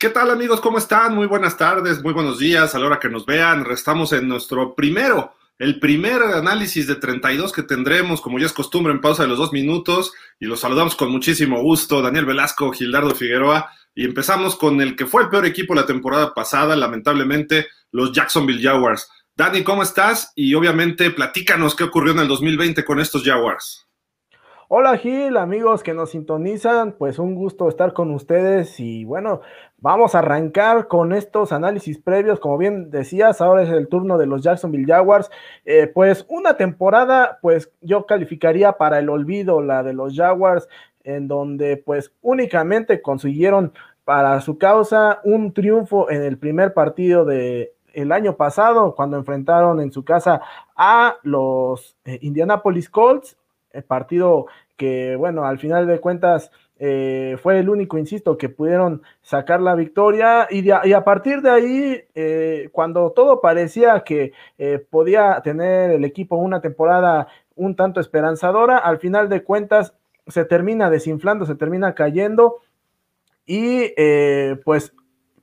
¿Qué tal amigos? ¿Cómo están? Muy buenas tardes, muy buenos días a la hora que nos vean. Estamos en nuestro primero, el primer análisis de 32 que tendremos, como ya es costumbre, en pausa de los dos minutos. Y los saludamos con muchísimo gusto, Daniel Velasco, Gildardo Figueroa. Y empezamos con el que fue el peor equipo la temporada pasada, lamentablemente, los Jacksonville Jaguars. Dani, ¿cómo estás? Y obviamente platícanos qué ocurrió en el 2020 con estos Jaguars. Hola Gil, amigos que nos sintonizan, pues un gusto estar con ustedes y bueno, vamos a arrancar con estos análisis previos, como bien decías, ahora es el turno de los Jacksonville Jaguars, eh, pues una temporada, pues yo calificaría para el olvido la de los Jaguars, en donde pues únicamente consiguieron para su causa un triunfo en el primer partido de el año pasado cuando enfrentaron en su casa a los eh, Indianapolis Colts el partido que, bueno, al final de cuentas eh, fue el único, insisto, que pudieron sacar la victoria. Y, a partir de ahí, eh, cuando todo parecía que eh, podía tener el equipo una temporada un tanto esperanzadora, al final de cuentas se termina desinflando, se termina cayendo. Y pues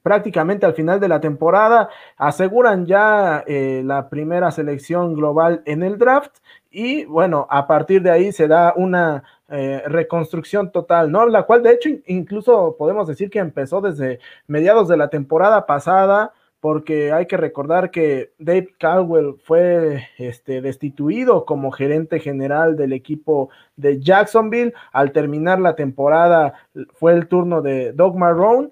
prácticamente al final de la temporada aseguran ya la primera selección global en el draft y bueno, a partir de ahí se da una eh, reconstrucción total, ¿no? La cual de hecho incluso podemos decir que empezó desde mediados de la temporada pasada, porque hay que recordar que Dave Caldwell fue este, destituido como gerente general del equipo de Jacksonville. Al terminar la temporada fue el turno de Doug Marrone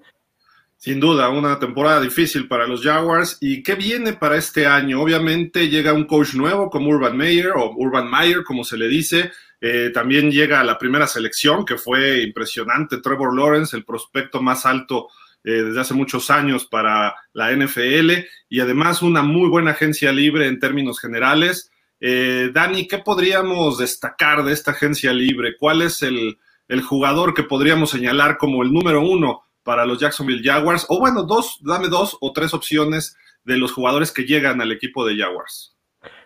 sin duda, una temporada difícil para los Jaguars. ¿Y qué viene para este año? Obviamente llega un coach nuevo como Urban Meyer o Urban Meyer, como se le dice. Eh, también llega la primera selección, que fue impresionante. Trevor Lawrence, el prospecto más alto eh, desde hace muchos años para la NFL. Y además una muy buena agencia libre en términos generales. Eh, Dani, ¿qué podríamos destacar de esta agencia libre? ¿Cuál es el, el jugador que podríamos señalar como el número uno? Para los Jacksonville Jaguars? O bueno, dos, dame dos o tres opciones de los jugadores que llegan al equipo de Jaguars.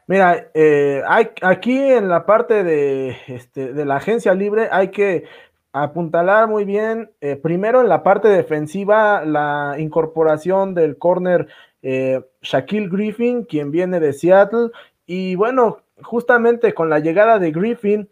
Mira, eh, hay, aquí en la parte de, este, de la agencia libre hay que apuntalar muy bien, eh, primero en la parte defensiva, la incorporación del corner eh, Shaquille Griffin, quien viene de Seattle, y bueno, justamente con la llegada de Griffin,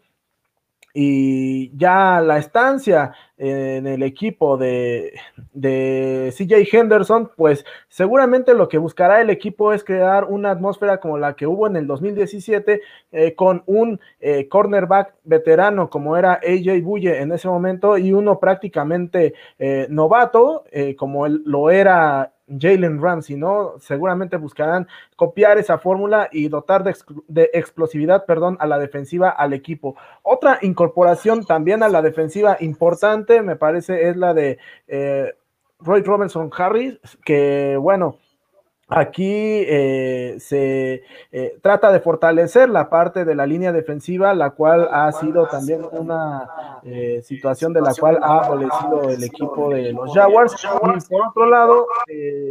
y ya la estancia en el equipo de, de, CJ Henderson, pues seguramente lo que buscará el equipo es crear una atmósfera como la que hubo en el 2017 eh, con un eh, cornerback veterano como era AJ Bulle en ese momento y uno prácticamente eh, novato como él lo era Jalen Ramsey, ¿no? Seguramente buscarán copiar esa fórmula y dotar de, explosividad, perdón, a la defensiva al equipo. Otra incorporación también a la defensiva importante, me parece, es la de eh, Roy Robinson Harris, que bueno, Aquí eh, se eh, trata de fortalecer la parte de la línea defensiva, la cual ha sido también una situación de la cual ha adolecido el equipo de los Jaguars. Y por otro lado,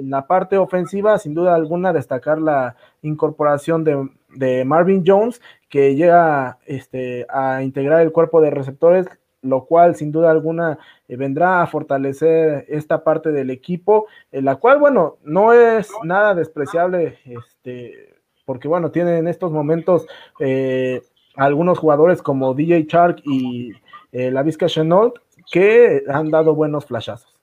la parte ofensiva, sin duda alguna, destacar la incorporación de, de Marvin Jones, que llega este, a integrar el cuerpo de receptores lo cual sin duda alguna eh, vendrá a fortalecer esta parte del equipo, en la cual, bueno, no es nada despreciable, este, porque bueno, tiene en estos momentos eh, algunos jugadores como DJ Shark y eh, la Vizca Chenault que han dado buenos flashazos.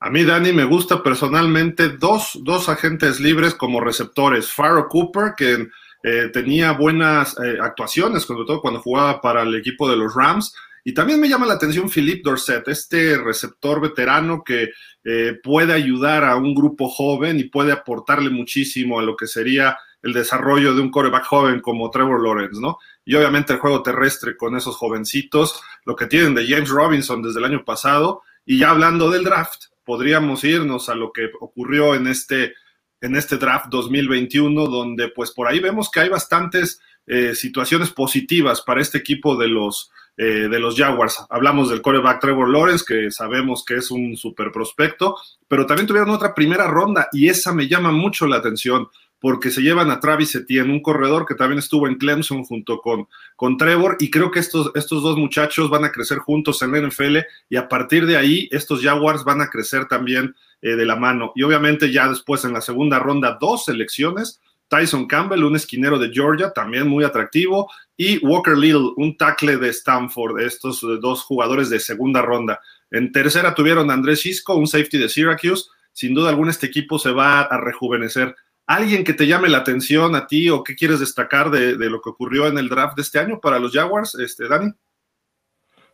A mí, Dani, me gusta personalmente dos, dos agentes libres como receptores. Farrow Cooper, que tenía buenas actuaciones, sobre todo cuando jugaba para el equipo de los Rams, y también me llama la atención Philippe Dorset, este receptor veterano que eh, puede ayudar a un grupo joven y puede aportarle muchísimo a lo que sería el desarrollo de un coreback joven como Trevor Lawrence, ¿no? Y obviamente el juego terrestre con esos jovencitos, lo que tienen de James Robinson desde el año pasado. Y ya hablando del draft, podríamos irnos a lo que ocurrió en este, en este draft 2021, donde pues por ahí vemos que hay bastantes eh, situaciones positivas para este equipo de los, eh, de los Jaguars. Hablamos del coreback Trevor Lawrence, que sabemos que es un super prospecto, pero también tuvieron otra primera ronda y esa me llama mucho la atención. porque se llevan a Travis Etienne, un corredor que también estuvo en Clemson junto con, con Trevor, y creo que estos, estos dos muchachos van a crecer juntos en la NFL, y a partir de ahí estos Jaguars van a crecer también eh, de la mano. Y obviamente ya después en la segunda ronda, dos selecciones, Tyson Campbell, un esquinero de Georgia, también muy atractivo, y Walker Little, un tackle de Stanford, estos dos jugadores de segunda ronda. En tercera tuvieron a Andrés Cisco, un safety de Syracuse. Sin duda alguna este equipo se va a rejuvenecer. ¿Alguien que te llame la atención a ti o qué quieres destacar de, lo que ocurrió en el draft de este año para los Jaguars, este, Dani?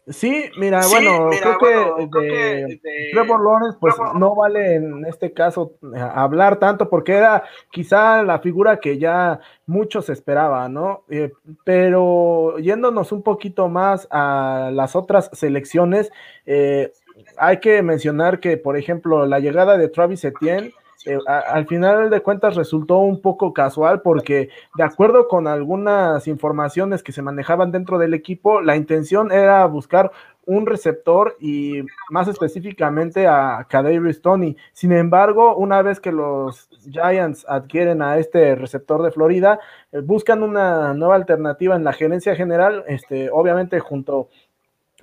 Sí, mira, bueno, creo, que, de, Trevor Lawrence, pues no vale en este caso eh, hablar tanto porque era quizá la figura que ya muchos esperaban, ¿no? Eh, pero yéndonos un poquito más a las otras selecciones, eh, hay que mencionar que, por ejemplo, la llegada de Travis Etienne eh, al final de cuentas resultó un poco casual porque de acuerdo con algunas informaciones que se manejaban dentro del equipo, la intención era buscar un receptor y más específicamente a Kadarius Tony. Sin embargo, una vez que los Giants adquieren a este receptor de Florida, eh, buscan una nueva alternativa en la gerencia general, este, obviamente junto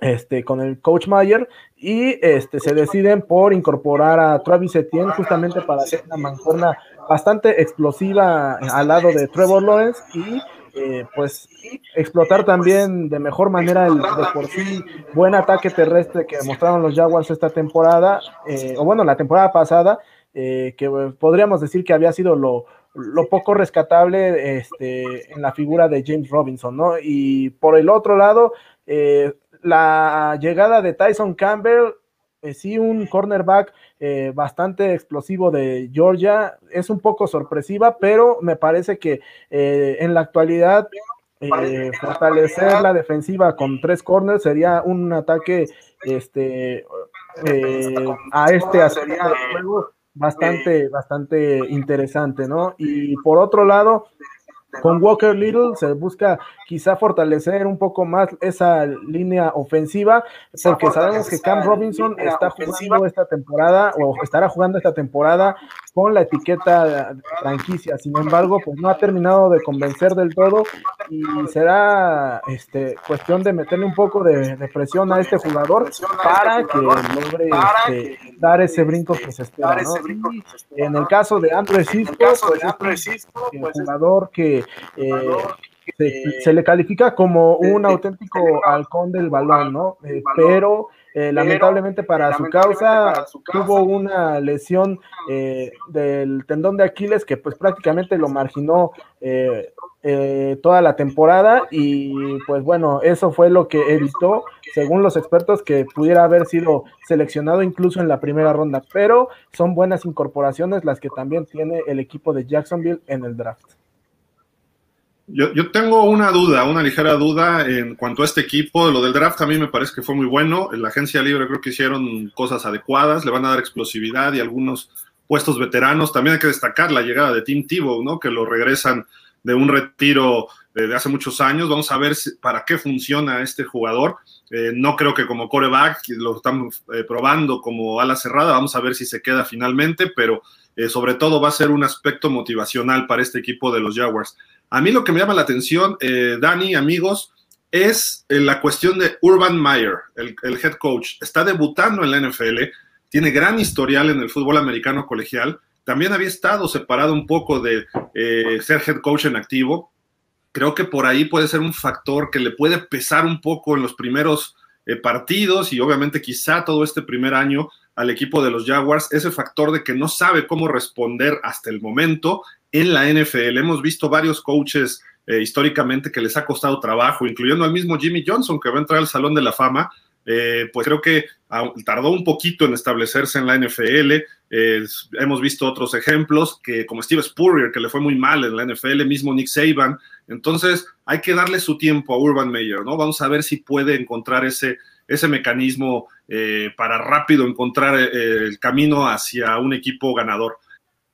este, con el coach Mayer y este, se deciden por incorporar a Travis Etienne justamente para hacer una mancorna bastante explosiva al lado de Trevor Lawrence y eh, pues explotar también de mejor manera el de por sí buen ataque terrestre que mostraron los Jaguars esta temporada, eh, o bueno, la temporada pasada, eh, que podríamos decir que había sido lo, lo poco rescatable este, en la figura de James Robinson, ¿no? Y por el otro lado, eh, la llegada de Tyson Campbell, eh, sí, un cornerback eh, bastante explosivo de Georgia, es un poco sorpresiva, pero me parece que eh, en la actualidad fortalecer la defensiva con tres corners sería un ataque este, a este sería juego bastante, bastante interesante, ¿no? Y por otro lado, con Walker Little se busca quizá fortalecer un poco más esa línea ofensiva, porque sabemos que Cam Robinson está jugando esta temporada o estará jugando esta temporada con la etiqueta franquicia. Sin embargo, pues no ha terminado de convencer del todo y será este, cuestión de meterle un poco de, presión a este jugador para que logre este, dar ese brinco que se espera. en el caso de Andrew Cisco, pues es un pues, jugador que eh, se, le califica como un auténtico halcón del balón, ¿no? Eh, pero eh, lamentablemente para su causa tuvo una lesión del tendón de Aquiles que pues prácticamente lo marginó toda la temporada y pues bueno, eso fue lo que evitó, según los expertos, que pudiera haber sido seleccionado incluso en la primera ronda, pero son buenas incorporaciones las que también tiene el equipo de Jacksonville en el draft. Yo, tengo una duda, una ligera duda en cuanto a este equipo. Lo del draft a mí me parece que fue muy bueno. En la agencia libre creo que hicieron cosas adecuadas, le van a dar explosividad y algunos puestos veteranos. También hay que destacar la llegada de Tim Tebow, ¿no? Que lo regresan de un retiro de hace muchos años. Vamos a ver para qué funciona este jugador. Eh, no creo que como coreback, lo están eh, probando como ala cerrada. Vamos a ver si se queda finalmente, pero eh, sobre todo va a ser un aspecto motivacional para este equipo de los Jaguars. A mí lo que me llama la atención, eh, Dani, amigos, es eh, la cuestión de Urban Meyer, el, head coach. Está debutando en la NFL, tiene gran historial en el fútbol americano colegial. También había estado separado un poco de eh, ser head coach en activo. Creo que por ahí puede ser un factor que le puede pesar un poco en los primeros partidos y obviamente quizá todo este primer año al equipo de los Jaguars, ese factor de que no sabe cómo responder hasta el momento en la NFL. Hemos visto varios coaches eh, históricamente que les ha costado trabajo, incluyendo al mismo Jimmy Johnson, que va a entrar al Salón de la Fama. Eh, pues creo que tardó un poquito en establecerse en la NFL. Eh, hemos visto otros ejemplos, que como Steve Spurrier, que le fue muy mal en la NFL, mismo Nick Saban. Entonces, hay que darle su tiempo a Urban Meyer, ¿no? Vamos a ver si puede encontrar ese, ese mecanismo para rápido encontrar el camino hacia un equipo ganador.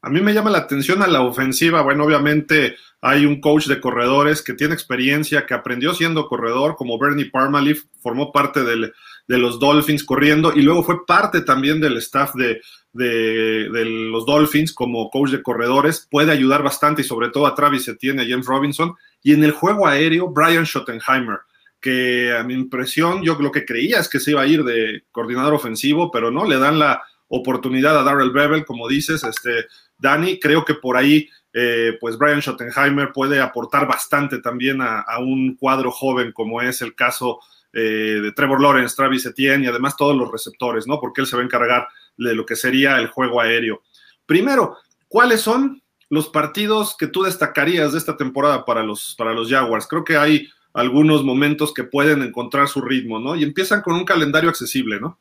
A mí me llama la atención a la ofensiva. Bueno, obviamente hay un coach de corredores que tiene experiencia, que aprendió siendo corredor, como Bernie Parmaliff, formó parte de los Dolphins corriendo y luego fue parte también del staff de, los Dolphins como coach de corredores, puede ayudar bastante y sobre todo a Travis Etienne y a James Robinson. Y en el juego aéreo, Brian Schottenheimer, que a mi impresión yo lo que creía es que se iba a ir de coordinador ofensivo, pero no, le dan la oportunidad a Darrell Bevel, como dices, este, Dani, creo que por ahí eh, pues Brian Schottenheimer puede aportar bastante también a, un cuadro joven como es el caso eh, de Trevor Lawrence, Travis Etienne y además todos los receptores, ¿no? Porque él se va a encargar de lo que sería el juego aéreo. Primero, ¿cuáles son los partidos que tú destacarías de esta temporada para los, para los Jaguars? Creo que hay algunos momentos que pueden encontrar su ritmo, ¿no? Y empiezan con un calendario accesible, ¿no?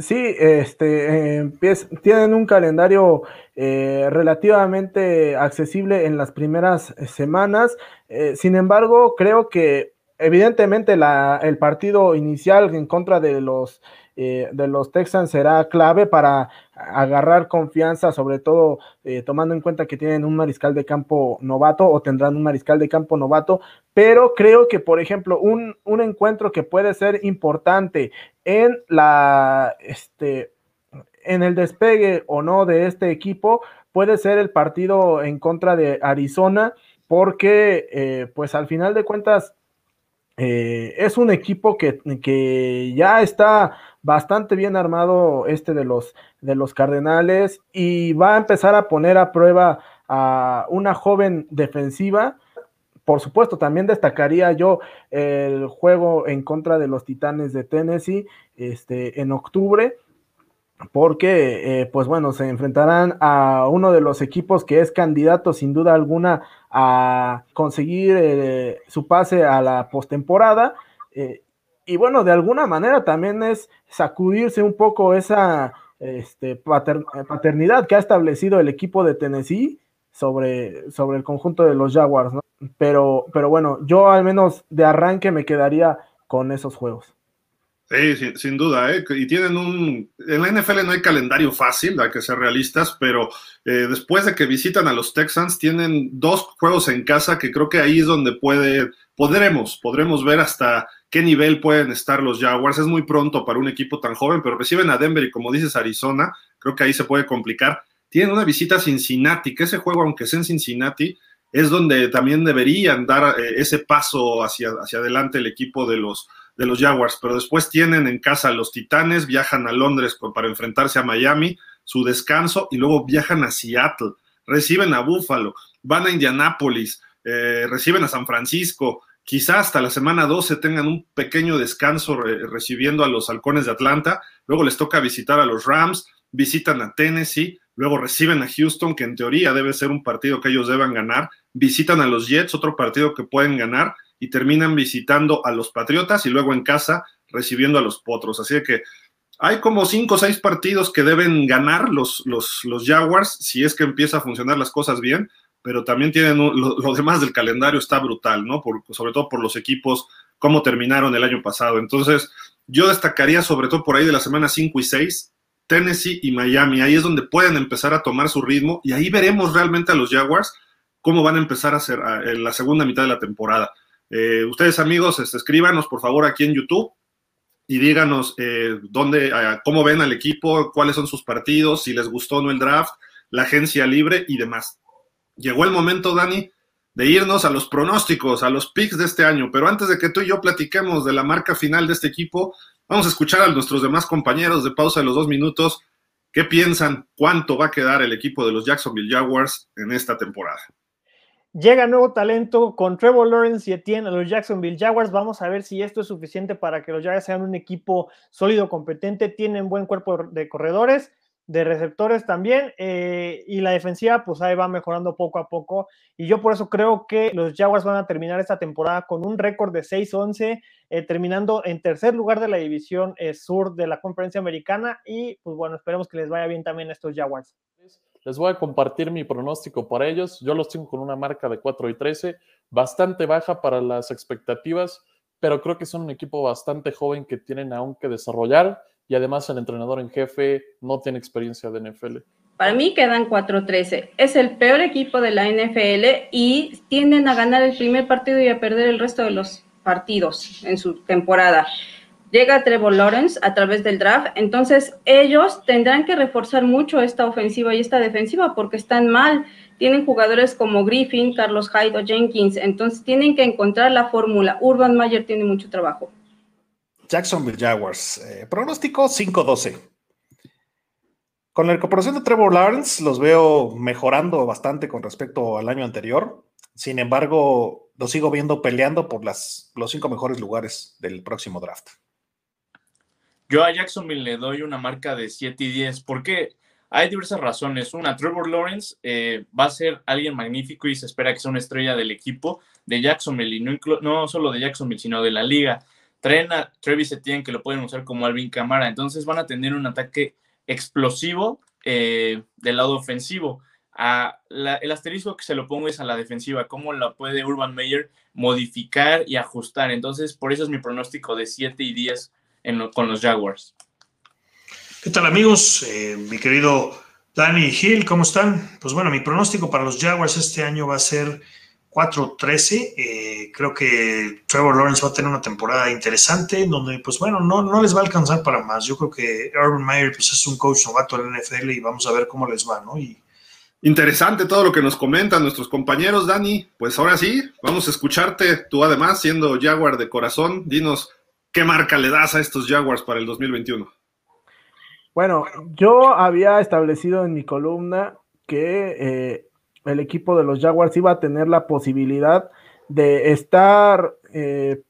Sí, este, tienen un calendario eh, relativamente accesible en las primeras semanas. Eh, sin embargo, creo que evidentemente la, el partido inicial en contra de los eh, de los Texans será clave para agarrar confianza, sobre todo eh, tomando en cuenta que tienen un mariscal de campo novato o tendrán un mariscal de campo novato, pero creo que, por ejemplo, un, un encuentro que puede ser importante en la, este, en el despegue o no de este equipo puede ser el partido en contra de Arizona, porque eh, pues al final de cuentas es un equipo que, que, ya está bastante bien armado este de los, de los Cardenales y va a empezar a poner a prueba a una joven defensiva. Por supuesto, también destacaría yo el juego en contra de los Titanes de Tennessee este, en octubre, porque, eh, pues bueno, se enfrentarán a uno de los equipos que es candidato sin duda alguna a conseguir eh, su pase a la postemporada. Eh, y bueno, de alguna manera también es sacudirse un poco esa este, paternidad que ha establecido el equipo de Tennessee sobre, sobre el conjunto de los Jaguars. Pero, pero bueno, yo al menos de arranque me quedaría con esos juegos. Sí, sin, duda, ¿eh? y tienen un... En la NFL no hay calendario fácil, hay que ser realistas, pero eh, después de que visitan a los Texans, tienen dos juegos en casa que creo que ahí es donde puede, podremos, podremos ver hasta qué nivel pueden estar los Jaguars. Es muy pronto para un equipo tan joven, pero reciben a Denver y como dices Arizona, creo que ahí se puede complicar. Tienen una visita a Cincinnati, que ese juego, aunque sea en Cincinnati, es donde también deberían dar eh, ese paso hacia, hacia adelante el equipo de los, de los Jaguars, pero después tienen en casa a los Titanes, viajan a Londres para enfrentarse a Miami, su descanso, y luego viajan a Seattle, reciben a Buffalo, van a Indianápolis, eh, reciben a San Francisco, quizá hasta la semana 12 tengan un pequeño descanso recibiendo a los halcones de Atlanta, luego les toca visitar a los Rams, visitan a Tennessee, luego reciben a Houston, que en teoría debe ser un partido que ellos deban ganar, visitan a los Jets, otro partido que pueden ganar, y terminan visitando a los Patriotas y luego en casa recibiendo a los Potros. Así que hay como cinco o seis partidos que deben ganar los, los, los Jaguars si es que empieza a funcionar las cosas bien, pero también tienen lo, demás del calendario está brutal, ¿no? Por, sobre todo por los equipos, cómo terminaron el año pasado. Entonces, yo destacaría sobre todo por ahí de la semana 5 y 6, Tennessee y Miami. Ahí es donde pueden empezar a tomar su ritmo y ahí veremos realmente a los Jaguars cómo van a empezar a hacer en la segunda mitad de la temporada. Eh, ustedes amigos, este, escríbanos por favor aquí en YouTube y díganos eh, dónde, cómo ven al equipo, cuáles son sus partidos, si les gustó o no el draft, la agencia libre y demás llegó el momento, Dani, de irnos a los pronósticos, a los picks de este año. Pero antes de que tú y yo platiquemos de la marca final de este equipo, vamos a escuchar a nuestros demás compañeros de pausa de los dos minutos. ¿Qué piensan? ¿Cuánto va a quedar el equipo de los Jacksonville Jaguars en esta temporada? Llega nuevo talento con Trevor Lawrence y Etienne a los Jacksonville Jaguars. Vamos a ver si esto es suficiente para que los Jaguars sean un equipo sólido, competente. Tienen buen cuerpo de corredores de receptores también, eh, y la defensiva pues ahí va mejorando poco a poco, y yo por eso creo que los Jaguars van a terminar esta temporada con un récord de 6-11, eh, terminando en tercer lugar de la división eh, sur de la conferencia americana, y pues bueno, esperemos que les vaya bien también a estos Jaguars. Les voy a compartir mi pronóstico para ellos, yo los tengo con una marca de 4 y 13, bastante baja para las expectativas, pero creo que son un equipo bastante joven que tienen aún que desarrollar y además el entrenador en jefe no tiene experiencia de NFL. Para mí quedan 4-13. Es el peor equipo de la NFL y tienden a ganar el primer partido y a perder el resto de los partidos en su temporada. llega Trevor Lawrence a través del draft, entonces ellos tendrán que reforzar mucho esta ofensiva y esta defensiva porque están mal. Tienen jugadores como Griffin, Carlos Hyde o Jenkins, entonces tienen que encontrar la fórmula. Urban Meyer tiene mucho trabajo. Jacksonville Jaguars, eh, pronóstico 5-12. Con la incorporación de Trevor Lawrence los veo mejorando bastante con respecto al año anterior. Sin embargo, lo sigo viendo peleando por las, los cinco mejores lugares del próximo draft. Yo a Jacksonville le doy una marca de 7 y 10 porque hay diversas razones. Una, Trevor Lawrence eh, va a ser alguien magnífico y se espera que sea una estrella del equipo de Jacksonville y no solo de Jacksonville, sino de la liga. Traen a Travis Etienne que lo pueden usar como Alvin Camara, entonces van a tener un ataque explosivo eh, del lado ofensivo. el asterisco que se lo pongo es a la defensiva, cómo la puede Urban Meyer modificar y ajustar. Entonces, por eso es mi pronóstico de 7 y 10 con los Jaguars. ¿Qué tal amigos? Eh, mi querido Danny Hill, ¿cómo están? Pues bueno, mi pronóstico para los Jaguars este año va a ser 4-13. Eh, creo que Trevor Lawrence va a tener una temporada interesante, donde, pues bueno, no, no les va a alcanzar para más. Yo creo que Urban Meyer pues, es un coach novato en la NFL y vamos a ver cómo les va, ¿no? Y, Interesante todo lo que nos comentan nuestros compañeros, Dani. Pues ahora sí, vamos a escucharte. Tú además, siendo Jaguar de corazón, dinos qué marca le das a estos Jaguars para el 2021. Bueno, yo había establecido en mi columna que eh, el equipo de los Jaguars iba a tener la posibilidad de estar eh,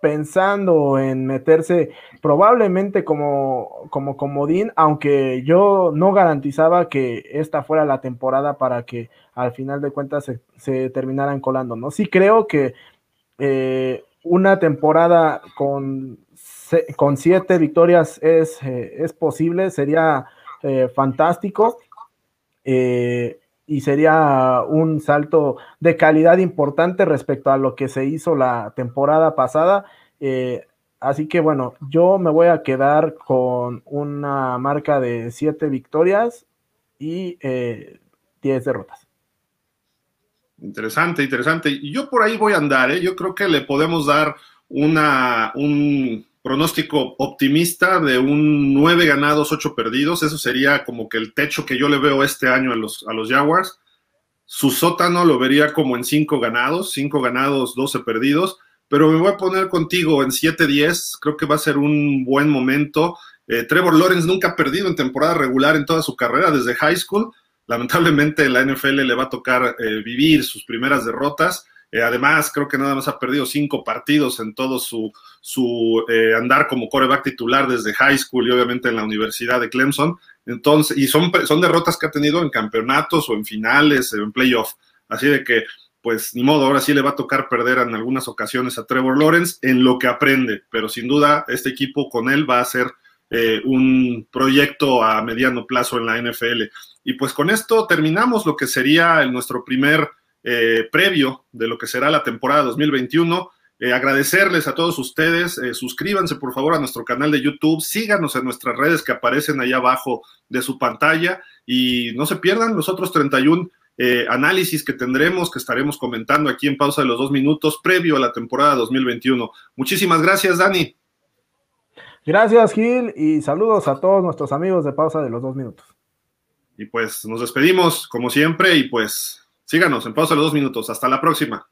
pensando en meterse probablemente como, como comodín, aunque yo no garantizaba que esta fuera la temporada para que al final de cuentas se, terminaran colando, ¿no? Sí creo que eh, una temporada con, con siete victorias es, eh, es posible, sería fantástico y sería un salto de calidad importante respecto a lo que se hizo la temporada pasada. Eh, así que bueno, yo me voy a quedar con una marca de siete victorias y eh, 10 derrotas. Interesante, interesante. Y yo por ahí voy a andar, ¿eh? yo creo que le podemos dar una, un pronóstico optimista de un 9 ganados, 8 perdidos. Eso sería como que el techo que yo le veo este año a los, a los Jaguars. Su sótano lo vería como en 5 ganados, 5 ganados, 12 perdidos. Pero me voy a poner contigo en 7-10. Creo que va a ser un buen momento. Eh, Trevor Lawrence nunca ha perdido en temporada regular en toda su carrera desde high school. Lamentablemente la NFL le va a tocar eh, vivir sus primeras derrotas. Eh, además, creo que nada más ha perdido cinco partidos en todo su, su eh, andar como coreback titular desde high school y obviamente en la Universidad de Clemson. Entonces, y son, derrotas que ha tenido en campeonatos o en finales o en playoff. Así de que, pues ni modo, ahora sí le va a tocar perder en algunas ocasiones a Trevor Lawrence en lo que aprende, pero sin duda este equipo con él va a ser eh, un proyecto a mediano plazo en la NFL. Y pues con esto terminamos lo que sería nuestro primer eh, previo de lo que será la temporada 2021. Eh, agradecerles a todos ustedes, eh, suscríbanse por favor a nuestro canal de YouTube, síganos en nuestras redes que aparecen ahí abajo de su pantalla y no se pierdan los otros 31 análisis que tendremos, que estaremos comentando aquí en pausa de los dos minutos previo a la temporada 2021. Muchísimas gracias, Dani. Gracias, Gil, y saludos a todos nuestros amigos de pausa de los dos minutos. Y pues nos despedimos, como siempre, y pues Síganos en pausa los dos minutos. Hasta la próxima.